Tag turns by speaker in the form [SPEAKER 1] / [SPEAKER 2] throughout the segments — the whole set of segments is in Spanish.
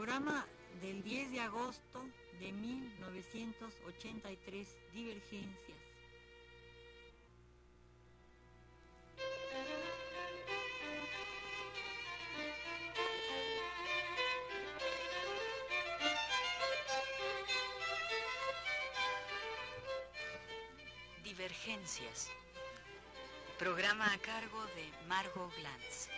[SPEAKER 1] Programa del 10 de agosto de 1983, Divergencias.
[SPEAKER 2] Divergencias. Programa a cargo de Margot Glantz.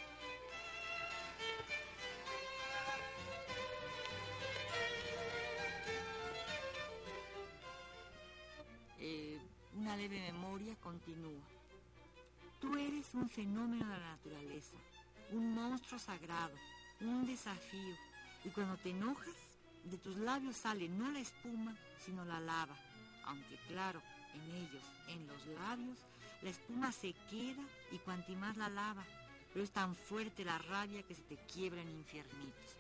[SPEAKER 1] Una leve memoria continúa. Tú eres un fenómeno de la naturaleza, un monstruo sagrado, un desafío. Y cuando te enojas, de tus labios sale no la espuma, sino la lava. Aunque claro, en ellos, en los labios, la espuma se queda y cuanti más la lava, pero es tan fuerte la rabia que se te quiebra en infiernitos.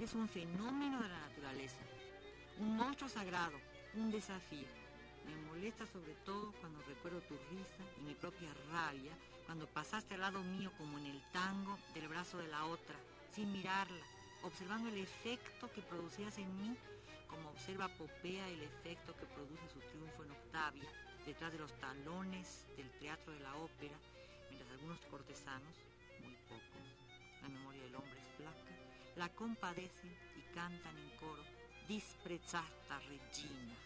[SPEAKER 1] Eres un fenómeno de la naturaleza, un monstruo sagrado, un desafío. Me molesta sobre todo cuando recuerdo tu risa y mi propia rabia cuando pasaste al lado mío como en el tango del brazo de la otra, sin mirarla, observando el efecto que producías en mí, como observa Popea el efecto que produce su triunfo en Octavia, detrás de los talones del teatro de la ópera, mientras algunos cortesanos, muy pocos, la memoria del hombre es flaca, la compadecen y cantan en coro, disprezzata regina.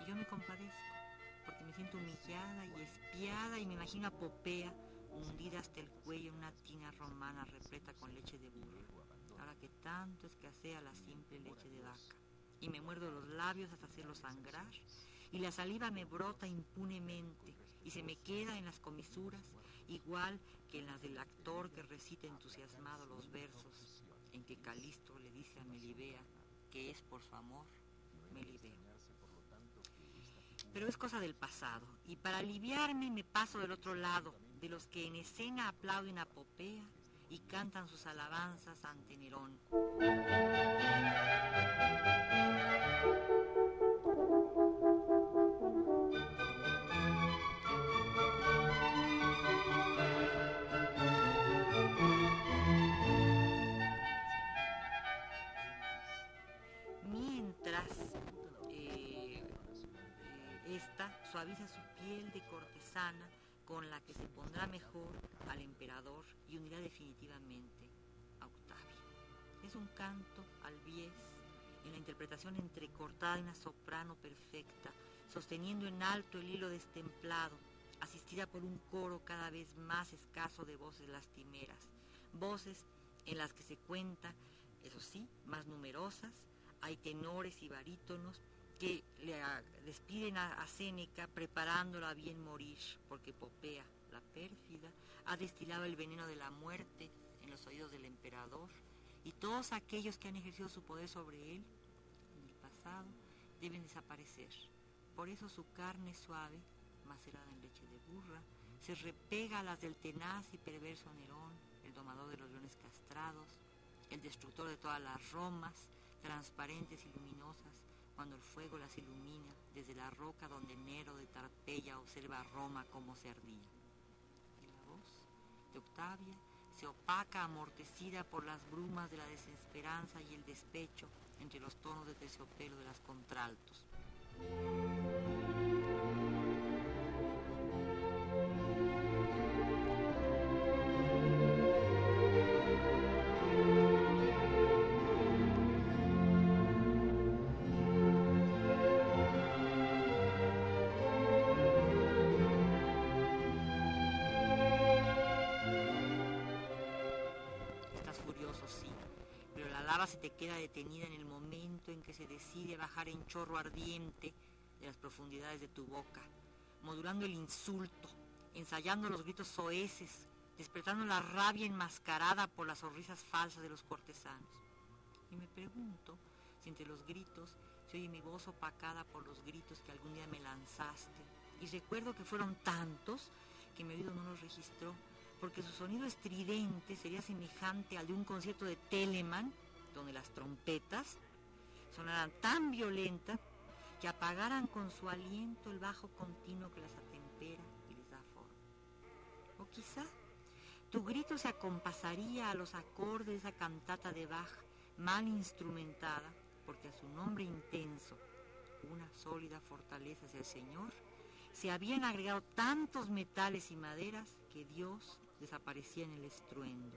[SPEAKER 1] Y yo me compadezco, porque me siento humillada y espiada y me imagino a Popea hundida hasta el cuello en una tina romana repleta con leche de burro, ahora que tanto escasea la simple leche de vaca. Y me muerdo los labios hasta hacerlos sangrar, y la saliva me brota impunemente y se me queda en las comisuras, igual que en las del actor que recita entusiasmado los versos en que Calisto le dice a Melibea que es por su amor Melibea. Pero es cosa del pasado, y para aliviarme me paso del otro lado, de los que en escena aplauden a Popea y cantan sus alabanzas ante Nerón. Mientras eh, eh, esta suaviza su piel de cortesana con la que se pondrá mejor al emperador y unirá definitivamente a Octavio. Es un canto al bies en la interpretación entrecortada de una soprano perfecta, sosteniendo en alto el hilo destemplado, asistida por un coro cada vez más escaso de voces lastimeras, voces en las que se cuenta, eso sí, más numerosas, hay tenores y barítonos que le despiden a, a Séneca preparándola a bien morir, porque Popea, la pérfida, ha destilado el veneno de la muerte en los oídos del emperador, y todos aquellos que han ejercido su poder sobre él en el pasado deben desaparecer. Por eso su carne suave, macerada en leche de burra, se repega a las del tenaz y perverso Nerón, el domador de los leones castrados, el destructor de todas las Romas, transparentes y luminosas, cuando el fuego las ilumina desde la roca donde Nero de Tarpeya observa a Roma como se ardía. Y la voz de Octavia se opaca amortecida por las brumas de la desesperanza y el despecho entre los tonos de terciopelo de las contraltos. Lava se te queda detenida en el momento en que se decide bajar en chorro ardiente de las profundidades de tu boca, modulando el insulto, ensayando los gritos soeces despertando la rabia enmascarada por las sonrisas falsas de los cortesanos. Y me pregunto si entre los gritos se oye mi voz opacada por los gritos que algún día me lanzaste. Y recuerdo que fueron tantos que mi oído no los registró, porque su sonido estridente sería semejante al de un concierto de Telemann, donde las trompetas sonaran tan violentas que apagaran con su aliento el bajo continuo que las atempera y les da forma. O quizá tu grito se acompasaría a los acordes de esa cantata de Bach mal instrumentada, porque a su nombre intenso, una sólida fortaleza hacia el Señor, se habían agregado tantos metales y maderas que Dios desaparecía en el estruendo.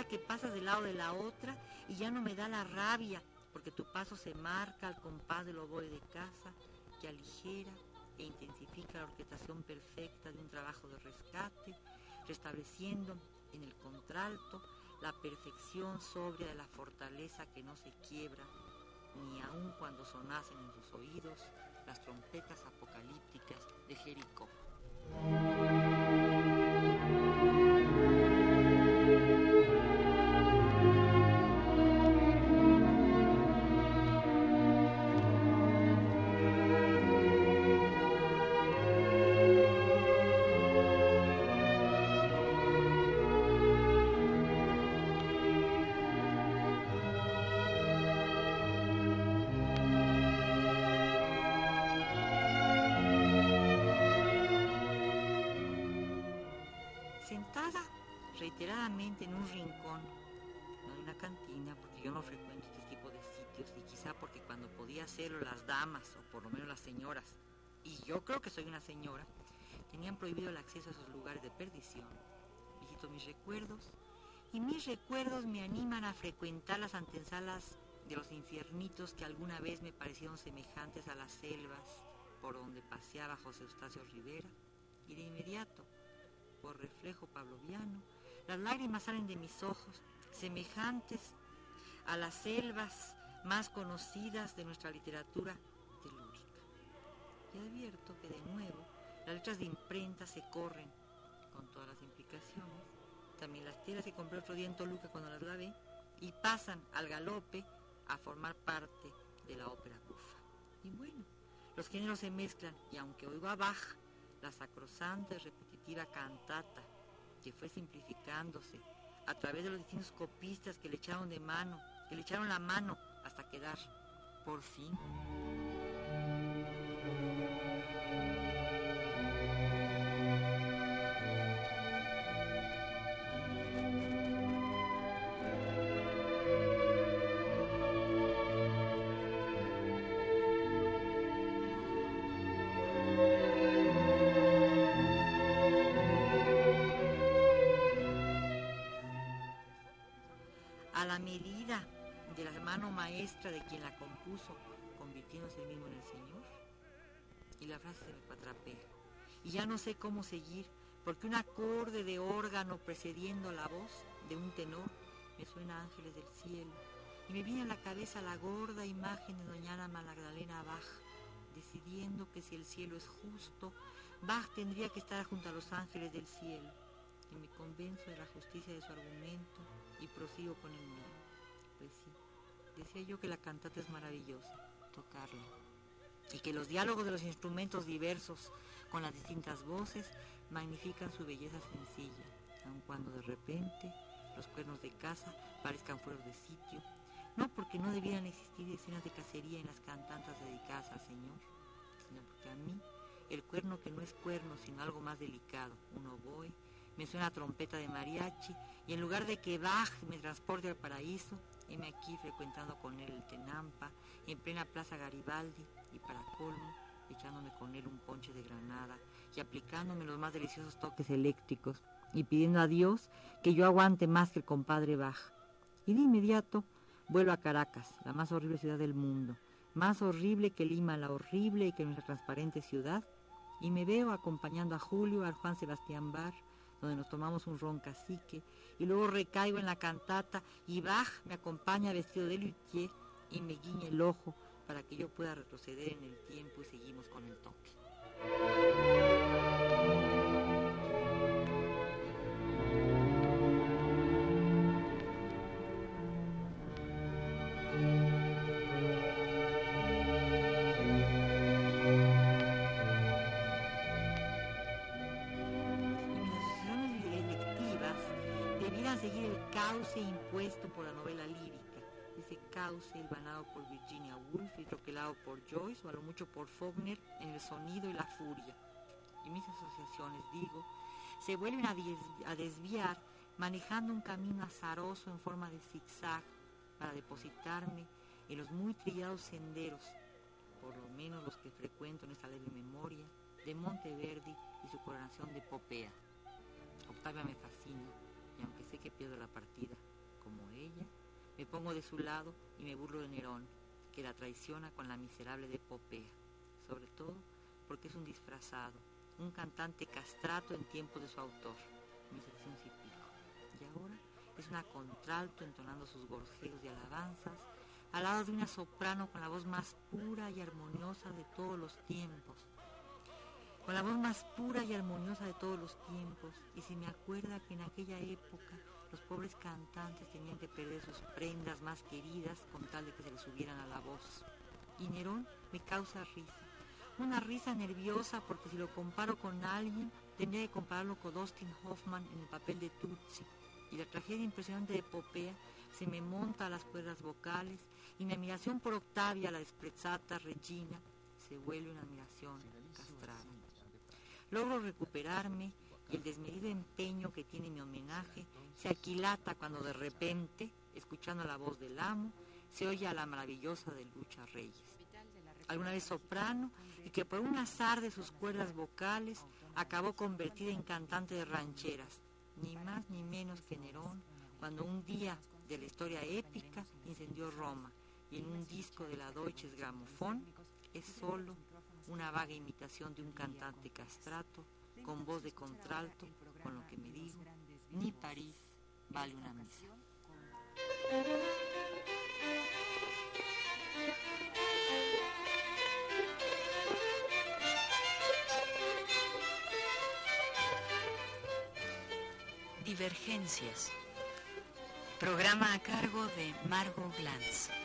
[SPEAKER 1] que pasas del lado de la otra y ya no me da la rabia, porque tu paso se marca al compás del oboe de casa, que aligera e intensifica la orquestación perfecta de un trabajo de rescate, restableciendo en el contralto la perfección sobria de la fortaleza que no se quiebra, ni aun cuando sonasen en sus oídos las trompetas apocalípticas de Jericó. No de una cantina, porque yo no frecuento este tipo de sitios, y quizá porque cuando podía hacerlo las damas, o por lo menos las señoras, y yo creo que soy una señora, tenían prohibido el acceso a esos lugares de perdición. Visito mis recuerdos, y mis recuerdos me animan a frecuentar las antesalas de los infiernitos que alguna vez me parecieron semejantes a las selvas por donde paseaba José Eustacio Rivera, y de inmediato, por reflejo pavloviano, las lágrimas salen de mis ojos, semejantes a las selvas más conocidas de nuestra literatura telúrica. Y advierto que de nuevo las letras de imprenta se corren con todas las implicaciones. También las telas que compré otro día en Toluca cuando las lavé y pasan al galope a formar parte de la ópera bufa. Y bueno, los géneros se mezclan y aunque oigo a la sacrosanta y repetitiva cantata que fue simplificándose a través de los distintos copistas que le echaron de mano, que le echaron la mano hasta quedar, por fin. La medida de la mano maestra de quien la compuso, convirtiéndose mismo en el Señor. Y la frase se me patrapea. Y ya no sé cómo seguir, porque un acorde de órgano precediendo la voz de un tenor me suena a ángeles del cielo. Y me viene a la cabeza la gorda imagen de doña Magdalena Bach, decidiendo que si el cielo es justo, Bach tendría que estar junto a los ángeles del cielo. Y me convenzo de la justicia de su argumento y prosigo con el mío. Pues sí, decía yo que la cantata es maravillosa, tocarla. Y que los diálogos de los instrumentos diversos con las distintas voces magnifican su belleza sencilla, aun cuando de repente los cuernos de casa parezcan fueros de sitio, no porque no debieran existir escenas de cacería en las cantantas dedicadas al Señor, sino porque a mí el cuerno que no es cuerno, sino algo más delicado, un oboe, me suena trompeta de mariachi y en lugar de que Bach me transporte al paraíso, heme aquí frecuentando con él el Tenampa, en plena plaza Garibaldi y para colmo, echándome con él un ponche de granada y aplicándome los más deliciosos toques eléctricos y pidiendo a Dios que yo aguante más que el compadre Bach. Y de inmediato vuelo a Caracas, la más horrible ciudad del mundo, más horrible que Lima, la horrible y que nuestra transparente ciudad, y me veo acompañando a Julio, al Juan Sebastián Bar, donde nos tomamos un ron cacique, y luego recaigo en la cantata y Bach me acompaña vestido de luthier y me guiña el ojo para que yo pueda retroceder en el tiempo y seguimos con el toque. Seguir el cauce impuesto por la novela lírica, ese cauce hilvanado por Virginia Woolf y troquelado por Joyce o a lo mucho por Faulkner en el sonido y la furia. Y mis asociaciones, digo, se vuelven a desviar manejando un camino azaroso en forma de zigzag para depositarme en los muy trillados senderos, por lo menos los que frecuento en esta leve memoria, de Monteverdi y su coronación de Popea. Octavia me fascina pierdo la partida, como ella, me pongo de su lado y me burlo de Nerón, que la traiciona con la miserable de Popea, sobre todo porque es un disfrazado, un cantante castrato en tiempo de su autor, 1700 y pico, y ahora es una contralto entonando sus gorjeos de alabanzas al lado de una soprano con la voz más pura y armoniosa de todos los tiempos, con la voz más pura y armoniosa de todos los tiempos, y si me acuerda que en aquella época los pobres cantantes tenían que perder sus prendas más queridas con tal de que se les subieran a la voz. Y Nerón me causa risa, una risa nerviosa porque si lo comparo con alguien, tendría que compararlo con Dustin Hoffman en el papel de Tutsi, y la tragedia impresionante de Popea se me monta a las cuerdas vocales, y mi admiración por Octavia, la desprezata Regina, se vuelve una admiración castrada. Logro recuperarme y el desmedido empeño que tiene mi homenaje se aquilata cuando de repente, escuchando la voz del amo, se oye a la maravillosa de Lucha Reyes. Alguna vez soprano y que por un azar de sus cuerdas vocales acabó convertida en cantante de rancheras, ni más ni menos que Nerón, cuando un día de la historia épica incendió Roma y en un disco de la Deutsches Grammophon es solo una vaga imitación de un cantante castrato con voz de contralto, con lo que me digo, ni París vale una misa.
[SPEAKER 2] Divergencias. Programa a cargo de Margot Glantz.